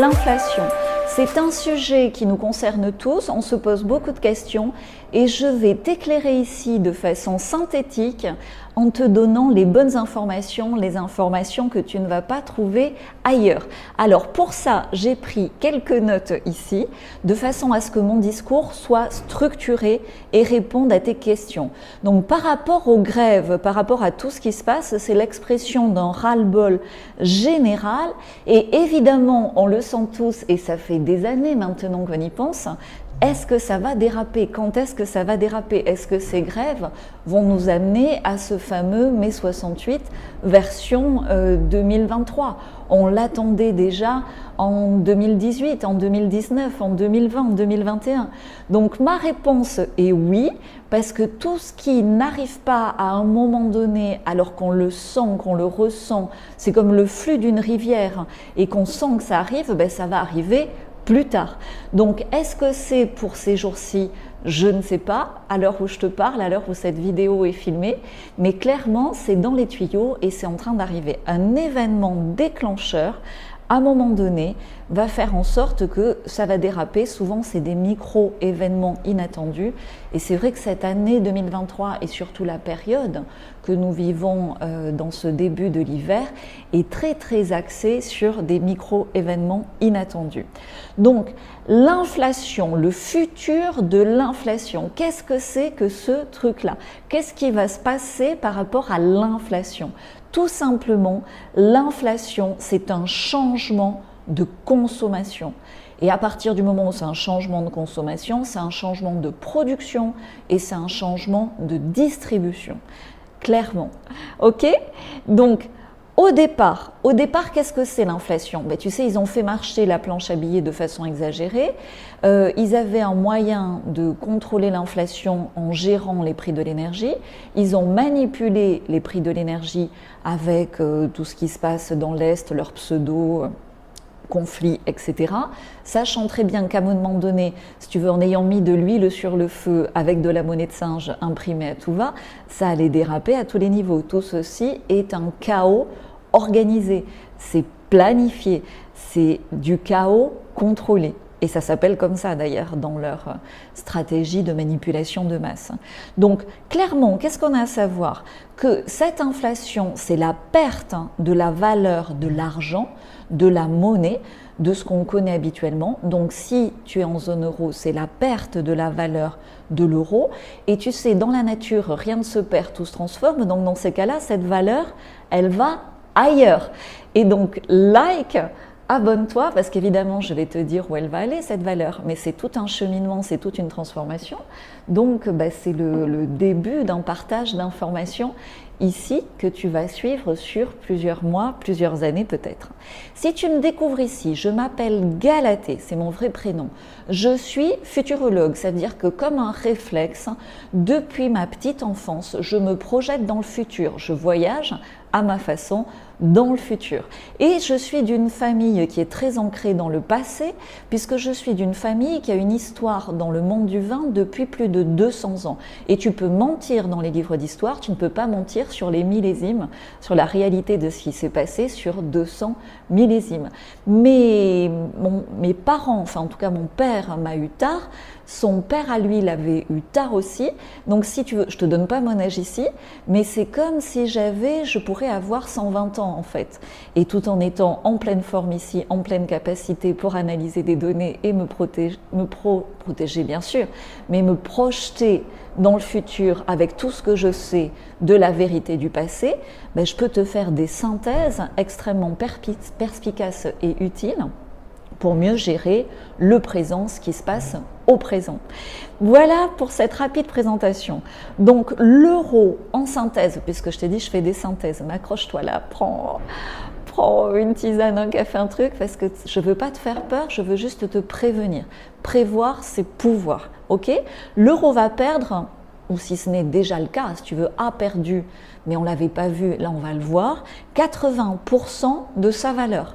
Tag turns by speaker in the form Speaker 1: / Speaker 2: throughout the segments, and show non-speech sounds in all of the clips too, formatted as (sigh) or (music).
Speaker 1: l'inflation. C'est un sujet qui nous concerne tous, on se pose beaucoup de questions et je vais t'éclairer ici de façon synthétique en te donnant les bonnes informations, les informations que tu ne vas pas trouver ailleurs. Alors pour ça, j'ai pris quelques notes ici, de façon à ce que mon discours soit structuré et réponde à tes questions. Donc par rapport aux grèves, par rapport à tout ce qui se passe, c'est l'expression d'un ras-le-bol général et évidemment, on le sent tous et ça fait des années maintenant qu'on y pense, est-ce que ça va déraper? Quand est-ce que ça va déraper? Est-ce que ces grèves vont nous amener à ce fameux mai 68 version 2023 euh, On l'attendait déjà en 2018, en 2019, en 2020, en 2021. Donc ma réponse est oui, parce que tout ce qui n'arrive pas à un moment donné, alors qu'on le sent, qu'on le ressent, c'est comme le flux d'une rivière, et qu'on sent que ça arrive, ben ça va arriver plus tard. Donc, est-ce que c'est pour ces jours-ci? Je ne sais pas, à l'heure où je te parle, à l'heure où cette vidéo est filmée, mais clairement, c'est dans les tuyaux et c'est en train d'arriver. Un événement déclencheur à un moment donné, va faire en sorte que ça va déraper. Souvent, c'est des micro-événements inattendus. Et c'est vrai que cette année 2023 et surtout la période que nous vivons euh, dans ce début de l'hiver est très très axée sur des micro-événements inattendus. Donc, l'inflation, le futur de l'inflation, qu'est-ce que c'est que ce truc-là? Qu'est-ce qui va se passer par rapport à l'inflation? Tout simplement, l'inflation, c'est un changement de consommation. Et à partir du moment où c'est un changement de consommation, c'est un changement de production et c'est un changement de distribution. Clairement. OK? Donc, au départ, au départ, qu'est-ce que c'est l'inflation? Ben, Tu sais, ils ont fait marcher la planche à billets de façon exagérée. Euh, ils avaient un moyen de contrôler l'inflation en gérant les prix de l'énergie. Ils ont manipulé les prix de l'énergie avec euh, tout ce qui se passe dans l'Est, leur pseudo conflits, etc. Sachant très bien qu'à un moment donné, si tu veux, en ayant mis de l'huile sur le feu avec de la monnaie de singe imprimée à tout va, ça allait déraper à tous les niveaux. Tout ceci est un chaos organisé, c'est planifié, c'est du chaos contrôlé. Et ça s'appelle comme ça d'ailleurs dans leur stratégie de manipulation de masse. Donc clairement, qu'est-ce qu'on a à savoir? Que cette inflation, c'est la perte de la valeur de l'argent, de la monnaie, de ce qu'on connaît habituellement. Donc si tu es en zone euro, c'est la perte de la valeur de l'euro. Et tu sais, dans la nature, rien ne se perd, tout se transforme. Donc dans ces cas-là, cette valeur, elle va ailleurs. Et donc, like, abonne-toi parce qu'évidemment, je vais te dire où elle va aller, cette valeur. Mais c'est tout un cheminement, c'est toute une transformation. Donc, bah, c'est le, début d'un partage d'informations ici que tu vas suivre sur plusieurs mois, plusieurs années peut-être. Si tu me découvres ici, je m'appelle Galatée, c'est mon vrai prénom. Je suis futurologue, c'est-à-dire que comme un réflexe, depuis ma petite enfance, je me projette dans le futur, je voyage à ma façon dans le futur. Et je suis d'une famille qui est très ancrée dans le passé, puisque je suis d'une famille qui a une histoire dans le monde du vin depuis plus de 200 ans. Et tu peux mentir dans les livres d'histoire, tu ne peux pas mentir sur les millésimes, sur la réalité de ce qui s'est passé sur 200 millésimes. Mais mes parents, enfin en tout cas mon père m'a eu tard, son père à lui l'avait eu tard aussi. Donc si tu veux, je te donne pas mon âge ici, mais c'est comme si j'avais, je pourrais avoir 120 ans en fait. Et tout en étant en pleine forme ici, en pleine capacité pour analyser des données et me protéger, bien sûr, mais me projeter dans le futur avec tout ce que je sais de la vérité du passé, ben, je peux te faire des synthèses extrêmement perspicaces et utiles pour mieux gérer le présent, ce qui se passe au présent. Voilà pour cette rapide présentation. Donc l'euro en synthèse, puisque je t'ai dit je fais des synthèses, m'accroche-toi là, prends, une tisane, un café, un truc, parce que je ne veux pas te faire peur, je veux juste te prévenir. Prévoir, c'est pouvoir. Ok? L'euro va perdre ou si ce n'est déjà le cas, si tu veux, a perdu, mais on ne l'avait pas vu, là on va le voir, 80% de sa valeur.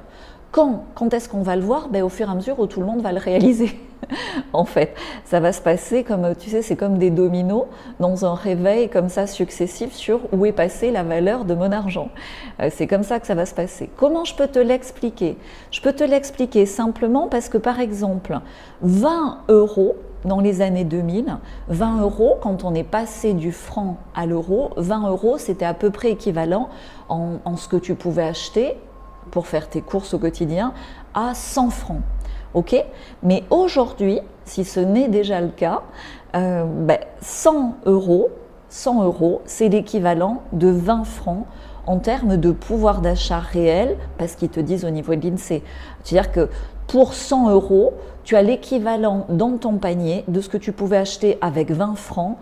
Speaker 1: Quand, est-ce qu'on va le voir? Ben, Au fur et à mesure où tout le monde va le réaliser. (laughs) en fait, ça va se passer comme, tu sais, c'est comme des dominos dans un réveil comme ça successif sur où est passée la valeur de mon argent. Euh, c'est comme ça que ça va se passer. Comment je peux te l'expliquer? Je peux te l'expliquer simplement parce que, par exemple, 20 euros dans les années 2000, 20 euros, quand on est passé du franc à l'euro, 20 euros, c'était à peu près équivalent en, en ce que tu pouvais acheter pour faire tes courses au quotidien à 100 francs. Ok? Mais aujourd'hui, si ce n'est déjà le cas, 100 euh, ben, euros, 100 euros, c'est l'équivalent de 20 francs en termes de pouvoir d'achat réel, parce qu'ils te disent au niveau de l'INSEE. C'est-à-dire que pour 100 euros, tu as l'équivalent dans ton panier de ce que tu pouvais acheter avec 20 francs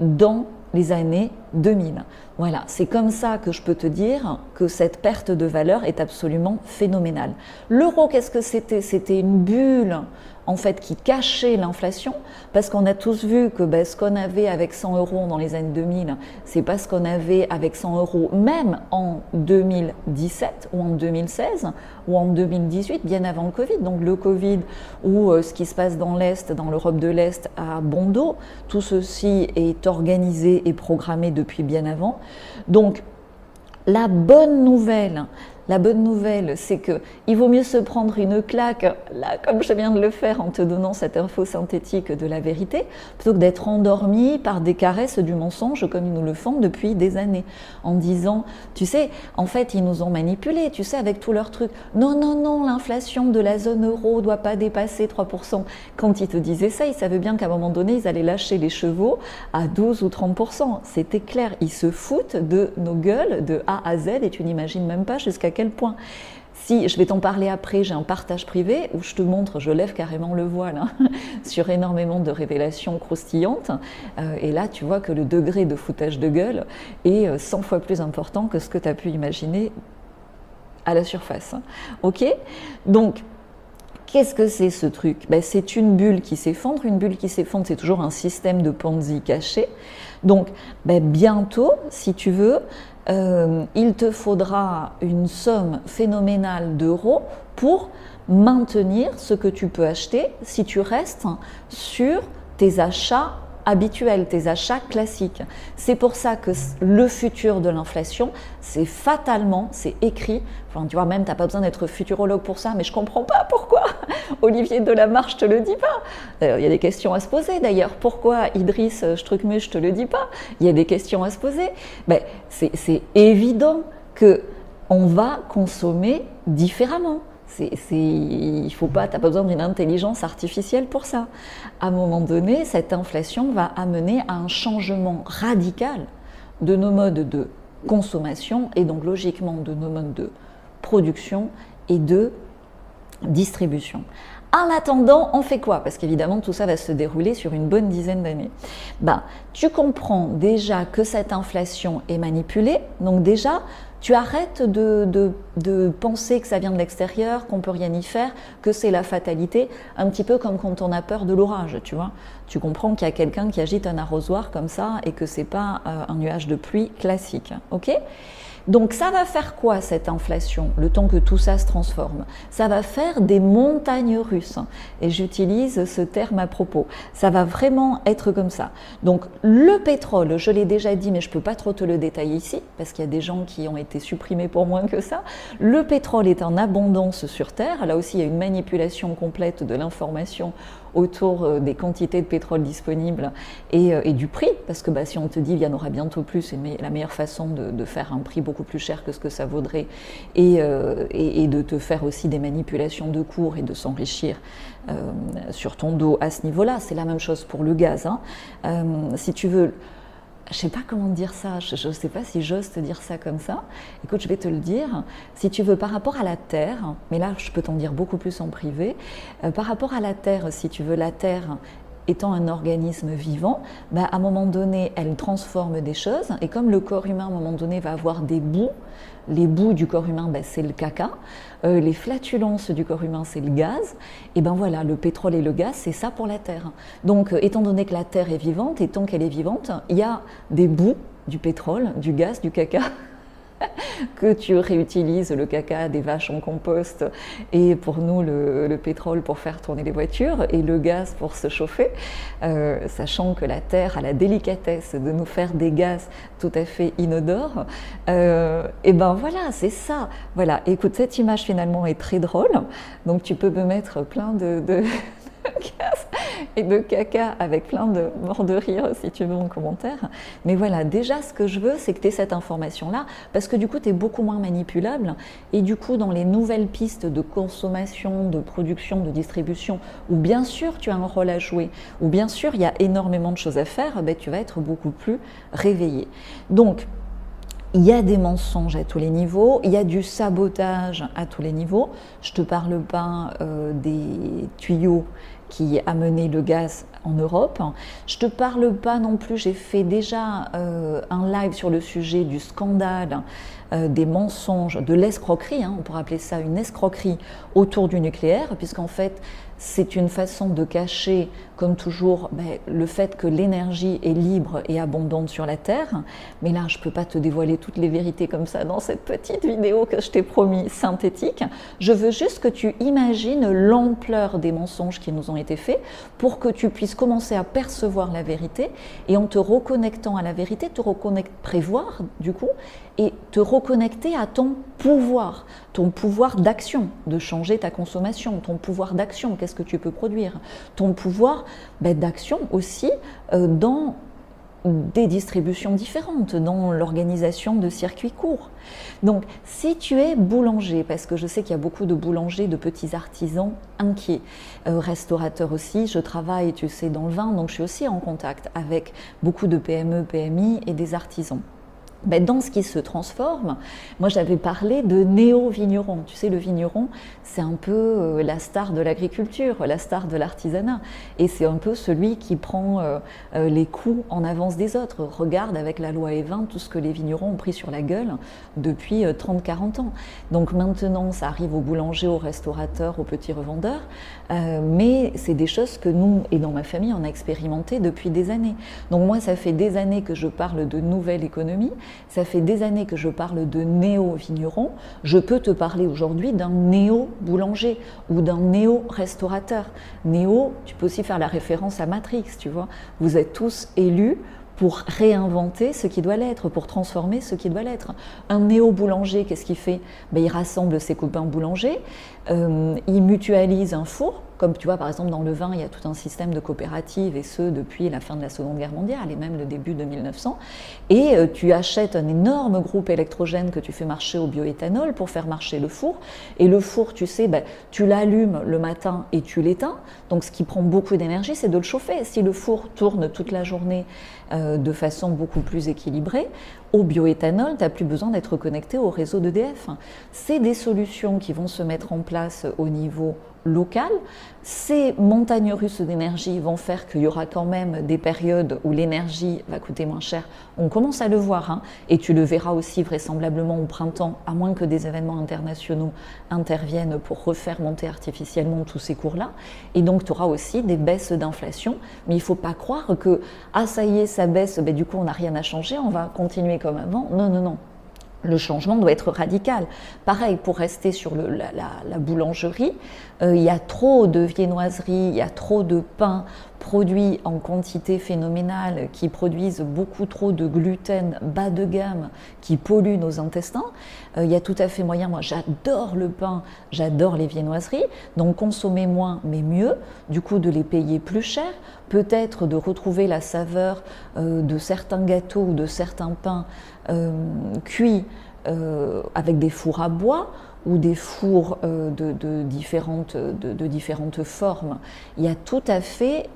Speaker 1: dans les années 2000. Voilà, c'est comme ça que je peux te dire que cette perte de valeur est absolument phénoménale. L'euro, qu'est-ce que c'était? C'était une bulle en fait qui cachait l'inflation, parce qu'on a tous vu que ben, ce qu'on avait avec 100 euros dans les années 2000, c'est pas ce qu'on avait avec 100 euros même en 2017 ou en 2016 ou en 2018, bien avant le Covid. Donc le Covid ou euh, ce qui se passe dans l'Est, dans l'Europe de l'Est à bon dos, tout ceci est organisé et programmé depuis bien avant. Donc la bonne nouvelle, la bonne nouvelle, c'est que il vaut mieux se prendre une claque, là, comme je viens de le faire en te donnant cette info synthétique de la vérité, plutôt que d'être endormi par des caresses du mensonge comme ils nous le font depuis des années, en disant, tu sais, en fait, ils nous ont manipulés, tu sais, avec tous leurs trucs. Non, non, non, l'inflation de la zone euro doit pas dépasser 3%. Quand ils te disaient ça, ils savaient bien qu'à un moment donné, ils allaient lâcher les chevaux à 12 ou 30%. C'était clair, ils se foutent de nos gueules de A à Z et tu n'imagines même pas jusqu'à point. Si, je vais t'en parler après, j'ai un partage privé où je te montre, je lève carrément le voile hein, (laughs) sur énormément de révélations croustillantes. Euh, et là, tu vois que le degré de foutage de gueule est 100 euh, fois plus important que ce que tu as pu imaginer à la surface. Ok? Donc, Qu'est-ce que c'est ce truc? Ben, C'est une bulle qui s'effondre. Une bulle qui s'effondre, c'est toujours un système de Ponzi caché. Donc, ben, bientôt, si tu veux, euh, il te faudra une somme phénoménale d'euros pour maintenir ce que tu peux acheter si tu restes sur tes achats habituels, tes achats classiques. C'est pour ça que le futur de l'inflation, c'est fatalement, c'est écrit. Enfin, tu vois, même, tu n'as pas besoin d'être futurologue pour ça, mais je comprends pas pourquoi. (laughs) Olivier Delamarche te le dit pas. Il y a des questions à se poser d'ailleurs. Pourquoi Idriss Struckmuch te le dit pas? Il y a des questions à se poser. Ben, c'est évident que on va consommer différemment. C'est, il faut pas, t'as pas besoin d'une intelligence artificielle pour ça. À un moment donné, cette inflation va amener à un changement radical de nos modes de consommation et donc logiquement de nos modes de production et de distribution. En attendant, on fait quoi? Parce qu'évidemment, tout ça va se dérouler sur une bonne dizaine d'années. Ben, tu comprends déjà que cette inflation est manipulée, donc déjà, tu arrêtes de, penser que ça vient de l'extérieur, qu'on peut rien y faire, que c'est la fatalité, un petit peu comme quand on a peur de l'orage, tu vois. Tu comprends qu'il y a quelqu'un qui agite un arrosoir comme ça et que c'est pas euh, un nuage de pluie classique, ok? Donc ça va faire quoi cette inflation, le temps que tout ça se transforme? Ça va faire des montagnes russes. Et j'utilise ce terme à propos. Ça va vraiment être comme ça. Donc le pétrole, je l'ai déjà dit, mais je ne peux pas trop te le détailler ici, parce qu'il y a des gens qui ont été supprimés pour moins que ça. Le pétrole est en abondance sur Terre. Là aussi, il y a une manipulation complète de l'information autour euh, des quantités de pétrole disponibles euh, et, du prix, parce que bah, si on te dit il y en aura bientôt plus, c'est la meilleure façon de, faire un prix beaucoup plus cher que ce que ça vaudrait euh, et, et, de te faire aussi des manipulations de cours et de s'enrichir sur ton dos à ce niveau-là. C'est la même chose pour le gaz. Hein. si tu veux je sais pas comment dire ça, je ne sais pas si j'ose te dire ça comme ça. Écoute, je vais te le dire. Si tu veux, par rapport à la Terre, mais là, je peux t'en dire beaucoup plus en privé, euh, par rapport à la Terre, si tu veux, la Terre étant un organisme vivant, bah, à un moment donné, elle transforme des choses. Et comme le corps humain, à un moment donné, va avoir des bouts, les bouts du corps humain, bah, c'est le caca. Euh, les flatulences du corps humain, c'est le gaz. Et ben voilà, le pétrole et le gaz, c'est ça pour la Terre. Donc, euh, étant donné que la Terre est vivante, et tant qu'elle est vivante, il y a des bouts du pétrole, du gaz, du caca (laughs) (laughs) que tu réutilises le caca des vaches en compost et pour nous le, pétrole pour faire tourner les voitures et le gaz pour se chauffer, euh, sachant que la Terre a la délicatesse de nous faire des gaz tout à fait inodores. Euh, et ben voilà, c'est ça. Voilà, écoute, cette image finalement est très drôle, donc tu peux me mettre plein de (laughs) et de caca avec plein de morts de rire si tu veux en commentaire. Mais voilà, déjà ce que je veux, c'est que tu aies cette information-là, parce que du coup, tu es beaucoup moins manipulable. Et du coup, dans les nouvelles pistes de consommation, de production, de distribution, où bien sûr tu as un rôle à jouer, où bien sûr il y a énormément de choses à faire, ben, tu vas être beaucoup plus réveillé. Donc, il y a des mensonges à tous les niveaux, il y a du sabotage à tous les niveaux. Je te parle pas euh, des tuyaux qui a mené le gaz en Europe. Je te parle pas non plus, j'ai fait déjà euh, un live sur le sujet du scandale, euh, des mensonges, de l'escroquerie, hein, on pourrait appeler ça une escroquerie autour du nucléaire, puisqu'en fait c'est une façon de cacher, comme toujours, ben, le fait que l'énergie est libre et abondante sur la Terre. Mais là, je ne peux pas te dévoiler toutes les vérités comme ça dans cette petite vidéo que je t'ai promis synthétique. Je veux juste que tu imagines l'ampleur des mensonges qui nous ont été faits pour que tu puisses commencer à percevoir la vérité et en te reconnectant à la vérité, te reconnecter, prévoir du coup, et te reconnecter à ton pouvoir, ton pouvoir d'action, de changer ta consommation, ton pouvoir d'action, qu'est-ce que tu peux produire, ton pouvoir ben, d'action aussi euh, dans des distributions différentes, dans l'organisation de circuits courts. Donc, si tu es boulanger, parce que je sais qu'il y a beaucoup de boulangers, de petits artisans inquiets, euh, restaurateurs aussi, je travaille, tu sais, dans le vin, donc je suis aussi en contact avec beaucoup de PME, PMI et des artisans. Ben, dans ce qui se transforme, moi j'avais parlé de néo-vigneron. Tu sais, le vigneron, c'est un peu euh, la star de l'agriculture, la star de l'artisanat. Et c'est un peu celui qui prend euh, euh, les coups en avance des autres. Regarde avec la loi E20 tout ce que les vignerons ont pris sur la gueule depuis 30-40 ans. Donc maintenant, ça arrive aux boulangers, aux restaurateurs, aux petits revendeurs. mais c'est des choses que nous, et dans ma famille, on a expérimenté depuis des années. Donc moi, ça fait des années que je parle de nouvelle économie. Ça fait des années que je parle de néo-vigneron. Je peux te parler aujourd'hui d'un néo-boulanger ou d'un néo-restaurateur. Néo, tu peux aussi faire la référence à Matrix, tu vois. Vous êtes tous élus pour réinventer ce qui doit l'être, pour transformer ce qui doit l'être. Un néo-boulanger, qu'est-ce qu'il fait? Ben, Il rassemble ses copains boulangers, euh, il mutualise un four, comme tu vois, par exemple, dans le vin, il y a tout un système de coopératives, et ce, depuis la fin de la Seconde Guerre mondiale, et même le début de 1900. Et euh, tu achètes un énorme groupe électrogène que tu fais marcher au bioéthanol pour faire marcher le four. Et le four, tu sais, ben, tu l'allumes le matin et tu l'éteins. Donc, ce qui prend beaucoup d'énergie, c'est de le chauffer. Si le four tourne toute la journée euh, de façon beaucoup plus équilibrée, au bioéthanol, tu n'as plus besoin d'être connecté au réseau d'EDF. C'est des solutions qui vont se mettre en place au niveau local. Ces montagnes russes d'énergie vont faire qu'il y aura quand même des périodes où l'énergie va coûter moins cher. On commence à le voir, hein, et tu le verras aussi vraisemblablement au printemps, à moins que des événements internationaux interviennent pour refaire monter artificiellement tous ces cours-là. Et donc tu auras aussi des baisses d'inflation, mais il ne faut pas croire que, ah ça y est, ça baisse, ben, du coup on n'a rien à changer, on va continuer comme avant. Non, non, non le changement doit être radical. Pareil, pour rester sur la, boulangerie, euh, il y a trop de viennoiseries, il y a trop de pain produits en quantité phénoménale, qui produisent beaucoup trop de gluten bas de gamme, qui polluent nos intestins. Euh, il y a tout à fait moyen, moi j'adore le pain, j'adore les viennoiseries, donc consommer moins mais mieux, du coup de les payer plus cher, peut-être de retrouver la saveur euh, de certains gâteaux ou de certains pains cuits euh, avec des fours à bois ou des fours euh, de, de, différentes, formes. Il y a tout à fait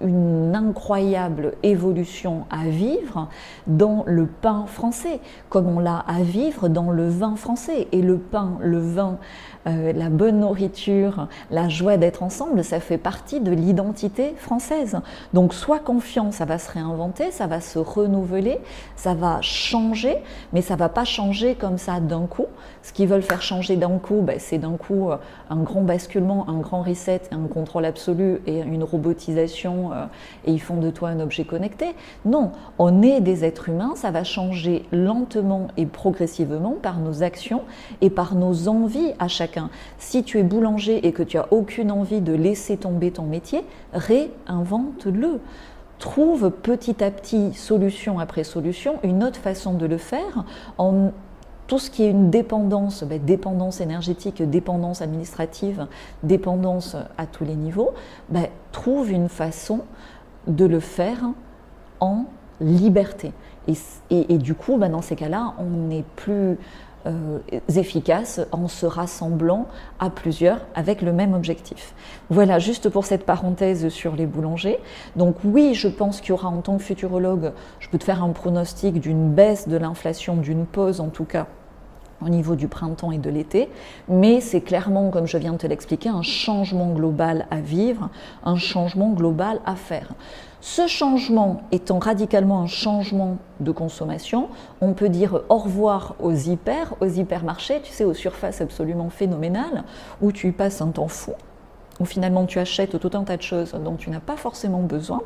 Speaker 1: une incroyable évolution à vivre dans le pain français, comme on l'a à vivre dans le vin français. Et le pain, le vin, euh, la bonne nourriture, la joie d'être ensemble, ça fait partie de l'identité française. Donc sois confiant, ça va se réinventer, ça va se renouveler, ça va changer, mais ça va pas changer comme ça d'un coup. Ce qu'ils veulent faire changer d'un coup, ben, c'est d'un coup euh, un grand basculement, un grand reset, un contrôle absolu et une robotisation euh, et ils font de toi un objet connecté. Non, on est des êtres humains, ça va changer lentement et progressivement par nos actions et par nos envies à chacun. Si tu es boulanger et que tu as aucune envie de laisser tomber ton métier, réinvente-le trouve petit à petit, solution après solution, une autre façon de le faire en tout ce qui est une dépendance, ben, dépendance énergétique, dépendance administrative, dépendance à tous les niveaux, ben, trouve une façon de le faire en liberté. Et, du coup, ben, dans ces cas-là, on n'est plus euh, efficace en se rassemblant à plusieurs avec le même objectif. Voilà, juste pour cette parenthèse sur les boulangers. Donc oui, je pense qu'il y aura en tant que futurologue, je peux te faire un pronostic d'une baisse de l'inflation, d'une pause en tout cas au niveau du printemps et de l'été, mais c'est clairement, comme je viens de te l'expliquer, un changement global à vivre, un changement global à faire. Ce changement étant radicalement un changement de consommation, on peut dire au revoir aux hyper, aux hypermarchés, tu sais, aux surfaces absolument phénoménales, où tu y passes un temps fou, où finalement tu achètes tout un tas de choses dont tu n'as pas forcément besoin,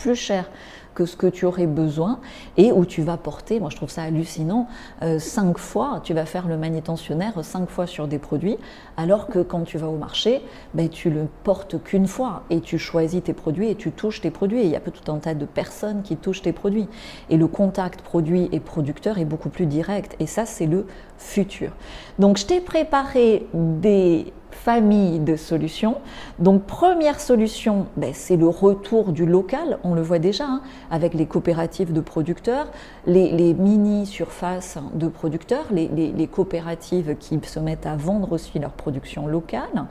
Speaker 1: plus cher que ce que tu aurais besoin et où tu vas porter, moi je trouve ça hallucinant, euh, cinq fois, tu vas faire le manutentionnaire cinq fois sur des produits, alors que quand tu vas au marché, ben, tu le portes qu'une fois et tu choisis tes produits et tu touches tes produits. Et il y a tout un tas de personnes qui touchent tes produits. Et le contact produit et producteur est beaucoup plus direct. Et ça, c'est le futur. Donc je t'ai préparé des famille de solutions. Donc première solution, ben, c'est le retour du local, on le voit déjà hein, avec les coopératives de producteurs, les, mini-surfaces de producteurs, les, les, coopératives qui se mettent à vendre aussi leur production locale.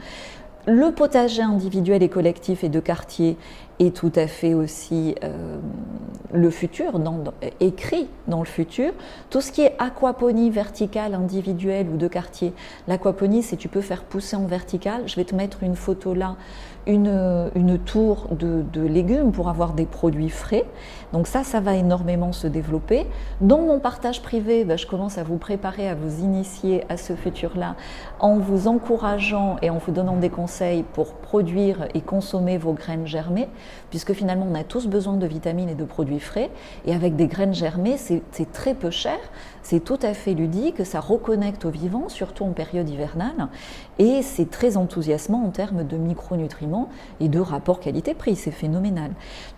Speaker 1: Le potager individuel et collectif et de quartier est tout à fait aussi euh, le futur, écrit dans le futur. Tout ce qui est aquaponie verticale, individuelle ou de quartier. L'aquaponie, c'est tu peux faire pousser en vertical. Je vais te mettre une photo là une, tour de, légumes pour avoir des produits frais. Donc ça, ça va énormément se développer. Dans mon partage privé, ben, je commence à vous préparer, à vous initier à ce futur-là en vous encourageant et en vous donnant des conseils pour produire et consommer vos graines germées, puisque finalement on a tous besoin de vitamines et de produits frais. Et avec des graines germées, c'est très peu cher, c'est tout à fait ludique, ça reconnecte au vivant, surtout en période hivernale, et c'est très enthousiasmant en termes de micronutriments et de rapport qualité-prix, c'est phénoménal.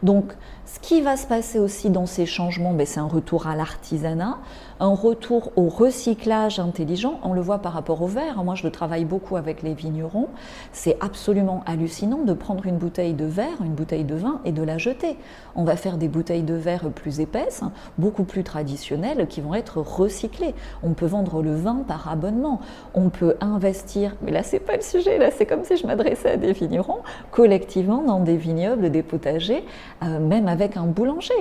Speaker 1: Donc ce qui va se passer aussi dans ces changements, ben, c'est un retour à l'artisanat, un retour au recyclage intelligent. On le voit par rapport au verre. Moi, je travaille beaucoup avec les vignerons. C'est absolument hallucinant de prendre une bouteille de verre, une bouteille de vin et de la jeter. On va faire des bouteilles de verre plus épaisses, beaucoup plus traditionnelles, qui vont être recyclées. On peut vendre le vin par abonnement. On peut investir, mais là, c'est pas le sujet. Là, c'est comme si je m'adressais à des vignerons collectivement dans des vignobles, des potagers, euh, même avec un boulanger,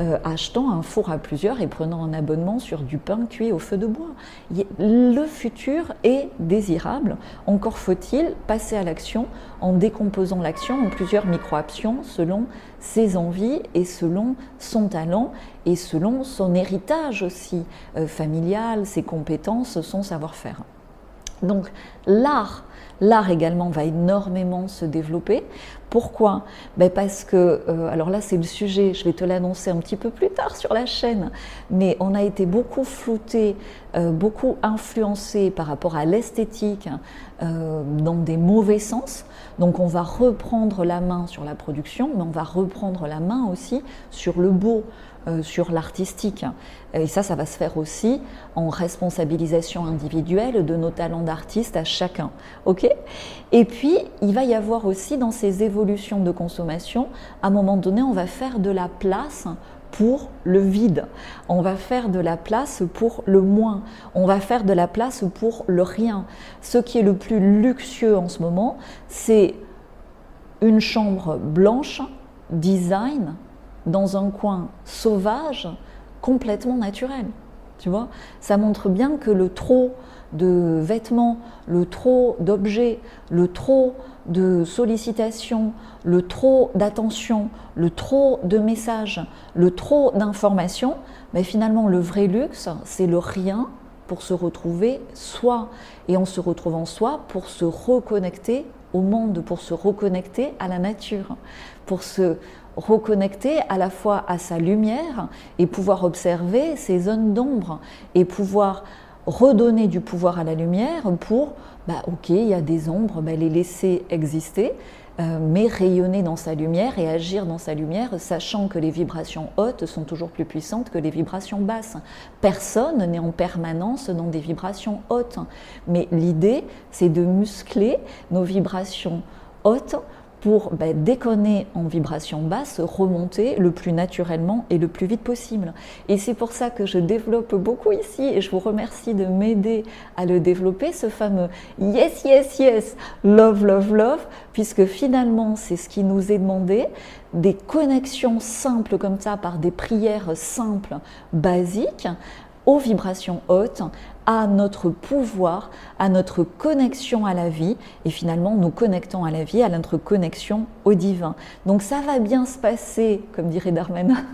Speaker 1: euh, achetant un four à plusieurs et prenant un abonnement sur du pain cuit au feu de bois. Le futur est désirable, encore faut-il passer à l'action en décomposant l'action en plusieurs micro-actions selon ses envies et selon son talent et selon son héritage aussi euh, familial, ses compétences, son savoir-faire. Donc l'art L'art également va énormément se développer. Pourquoi? Ben Parce que, euh, alors là c'est le sujet, je vais te l'annoncer un petit peu plus tard sur la chaîne, mais on a été beaucoup flouté, euh, beaucoup influencé par rapport à l'esthétique euh, dans des mauvais sens. Donc on va reprendre la main sur la production, mais on va reprendre la main aussi sur le beau, sur l'artistique. Et ça, ça va se faire aussi en responsabilisation individuelle de nos talents d'artistes à chacun. ok? Et puis, il va y avoir aussi dans ces évolutions de consommation, à un moment donné, on va faire de la place pour le vide. On va faire de la place pour le moins. On va faire de la place pour le rien. Ce qui est le plus luxueux en ce moment, c'est une chambre blanche, design, dans un coin sauvage, complètement naturel. Tu vois, ça montre bien que le trop de vêtements, le trop d'objets, le trop de sollicitations, le trop d'attention, le trop de messages, le trop d'informations, mais finalement le vrai luxe, c'est le rien pour se retrouver soi et en se retrouvant soi pour se reconnecter au monde, pour se reconnecter à la nature, pour se reconnecter à la fois à sa lumière et pouvoir observer ses zones d'ombre et pouvoir redonner du pouvoir à la lumière pour, bah, ok, il y a des ombres, bah, les laisser exister, mais rayonner dans sa lumière et agir dans sa lumière, sachant que les vibrations hautes sont toujours plus puissantes que les vibrations basses. Personne n'est en permanence dans des vibrations hautes, mais l'idée, c'est de muscler nos vibrations hautes pour bah, déconner en vibration basse, remonter le plus naturellement et le plus vite possible. Et c'est pour ça que je développe beaucoup ici, et je vous remercie de m'aider à le développer, ce fameux yes, yes, yes, love, love, love, puisque finalement c'est ce qui nous est demandé, des connexions simples comme ça, par des prières simples, basiques, aux vibrations hautes, à notre pouvoir, à notre connexion à la vie et finalement nous connectons à la vie, à notre connexion au divin. Donc ça va bien se passer, comme dirait Darmanin.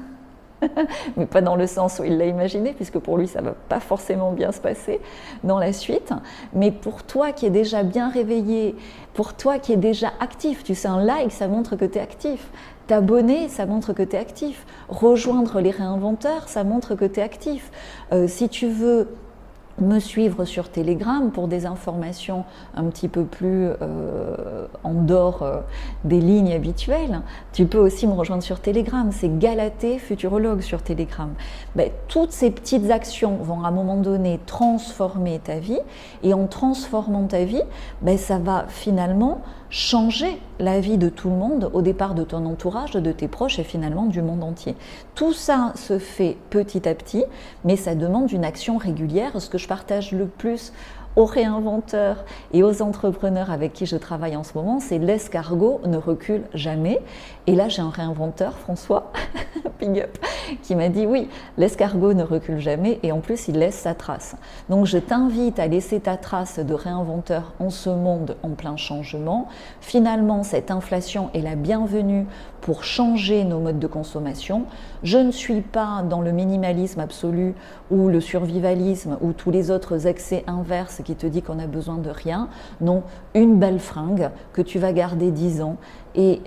Speaker 1: (laughs) mais pas dans le sens où il l'a imaginé, puisque pour lui, ça va pas forcément bien se passer dans la suite. Mais pour toi qui es déjà bien réveillé, pour toi qui es déjà actif, tu sais, un like, ça montre que tu es actif. T'abonner, ça montre que tu es actif. Rejoindre les réinventeurs, ça montre que tu es actif. Euh, si tu veux me suivre sur Telegram pour des informations un petit peu plus euh, en dehors euh, des lignes habituelles. Tu peux aussi me rejoindre sur Telegram, c'est Galaté Futurologue sur Telegram. Ben, toutes ces petites actions vont à un moment donné transformer ta vie et en transformant ta vie, ben, ça va finalement changer la vie de tout le monde, au départ de ton entourage, de tes proches et finalement du monde entier. Tout ça se fait petit à petit, mais ça demande une action régulière. Ce que je partage le plus aux réinventeurs et aux entrepreneurs avec qui je travaille en ce moment, c'est l'escargot ne recule jamais. Et là, j'ai un réinventeur, François, (laughs) big qui m'a dit oui, l'escargot ne recule jamais et en plus, il laisse sa trace. Donc, je t'invite à laisser ta trace de réinventeur en ce monde en plein changement. Finalement, cette inflation est la bienvenue pour changer nos modes de consommation. Je ne suis pas dans le minimalisme absolu ou le survivalisme ou tous les autres excès inverses qui te dit qu'on a besoin de rien. Non, une belle fringue que tu vas garder 10 ans et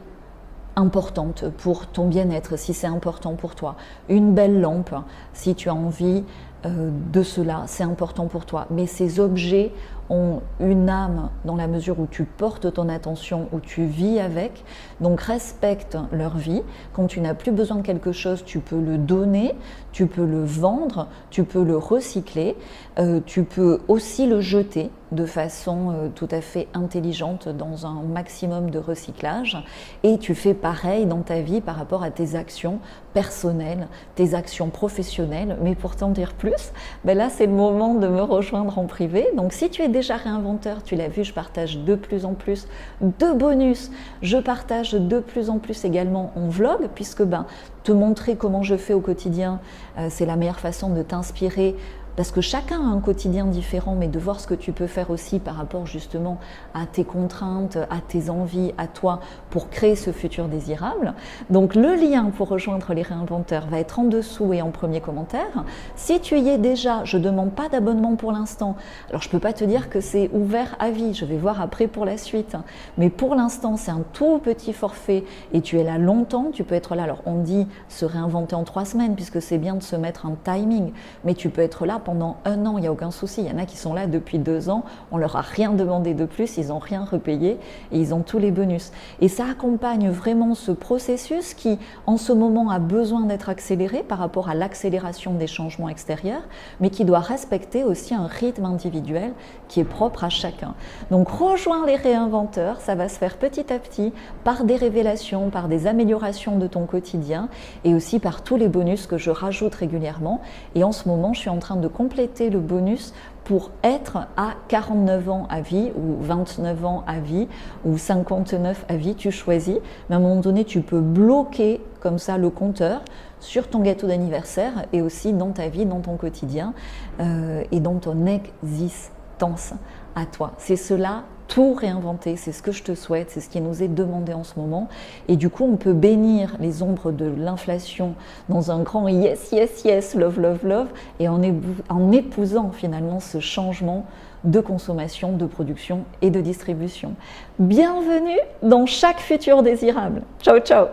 Speaker 1: importante pour ton bien-être si c'est important pour toi. Une belle lampe si tu as envie euh, de cela, c'est important pour toi. Mais ces objets ont une âme dans la mesure où tu portes ton attention, où tu vis avec. Donc respecte leur vie. Quand tu n'as plus besoin de quelque chose, tu peux le donner, tu peux le vendre, tu peux le recycler, euh, tu peux aussi le jeter de façon euh, tout à fait intelligente dans un maximum de recyclage. Et tu fais pareil dans ta vie par rapport à tes actions personnelles, tes actions professionnelles. Mais pour t'en dire plus, ben là c'est le moment de me rejoindre en privé. Donc si tu es déjà réinventeur, tu l'as vu, je partage de plus en plus de bonus. Je partage de plus en plus également en vlog, puisque ben, te montrer comment je fais au quotidien, euh, c'est la meilleure façon de t'inspirer parce que chacun a un quotidien différent, mais de voir ce que tu peux faire aussi par rapport justement à tes contraintes, à tes envies, à toi, pour créer ce futur désirable. Donc le lien pour rejoindre les réinventeurs va être en dessous et en premier commentaire. Si tu y es déjà, je ne demande pas d'abonnement pour l'instant. Alors je ne peux pas te dire que c'est ouvert à vie, je vais voir après pour la suite. Mais pour l'instant, c'est un tout petit forfait et tu es là longtemps, tu peux être là. Alors on dit se réinventer en trois semaines, puisque c'est bien de se mettre un timing, mais tu peux être là pendant un an, il n'y a aucun souci. Il y en a qui sont là depuis deux ans, on leur a rien demandé de plus, ils n'ont rien repayé et ils ont tous les bonus. Et ça accompagne vraiment ce processus qui, en ce moment, a besoin d'être accéléré par rapport à l'accélération des changements extérieurs, mais qui doit respecter aussi un rythme individuel qui est propre à chacun. Donc rejoins les réinventeurs, ça va se faire petit à petit par des révélations, par des améliorations de ton quotidien et aussi par tous les bonus que je rajoute régulièrement. Et en ce moment, je suis en train de compléter le bonus pour être à 49 ans à vie ou 29 ans à vie ou 59 à vie, tu choisis. Mais à un moment donné, tu peux bloquer comme ça le compteur sur ton gâteau d'anniversaire et aussi dans ta vie, dans ton quotidien euh, et dans ton existence à toi. C'est cela tout réinventer. C'est ce que je te souhaite, c'est ce qui nous est demandé en ce moment. Et du coup, on peut bénir les ombres de l'inflation dans un grand yes, yes, yes, love, love, love, et en, épousant finalement ce changement de consommation, de production et de distribution. Bienvenue dans chaque futur désirable. Ciao ciao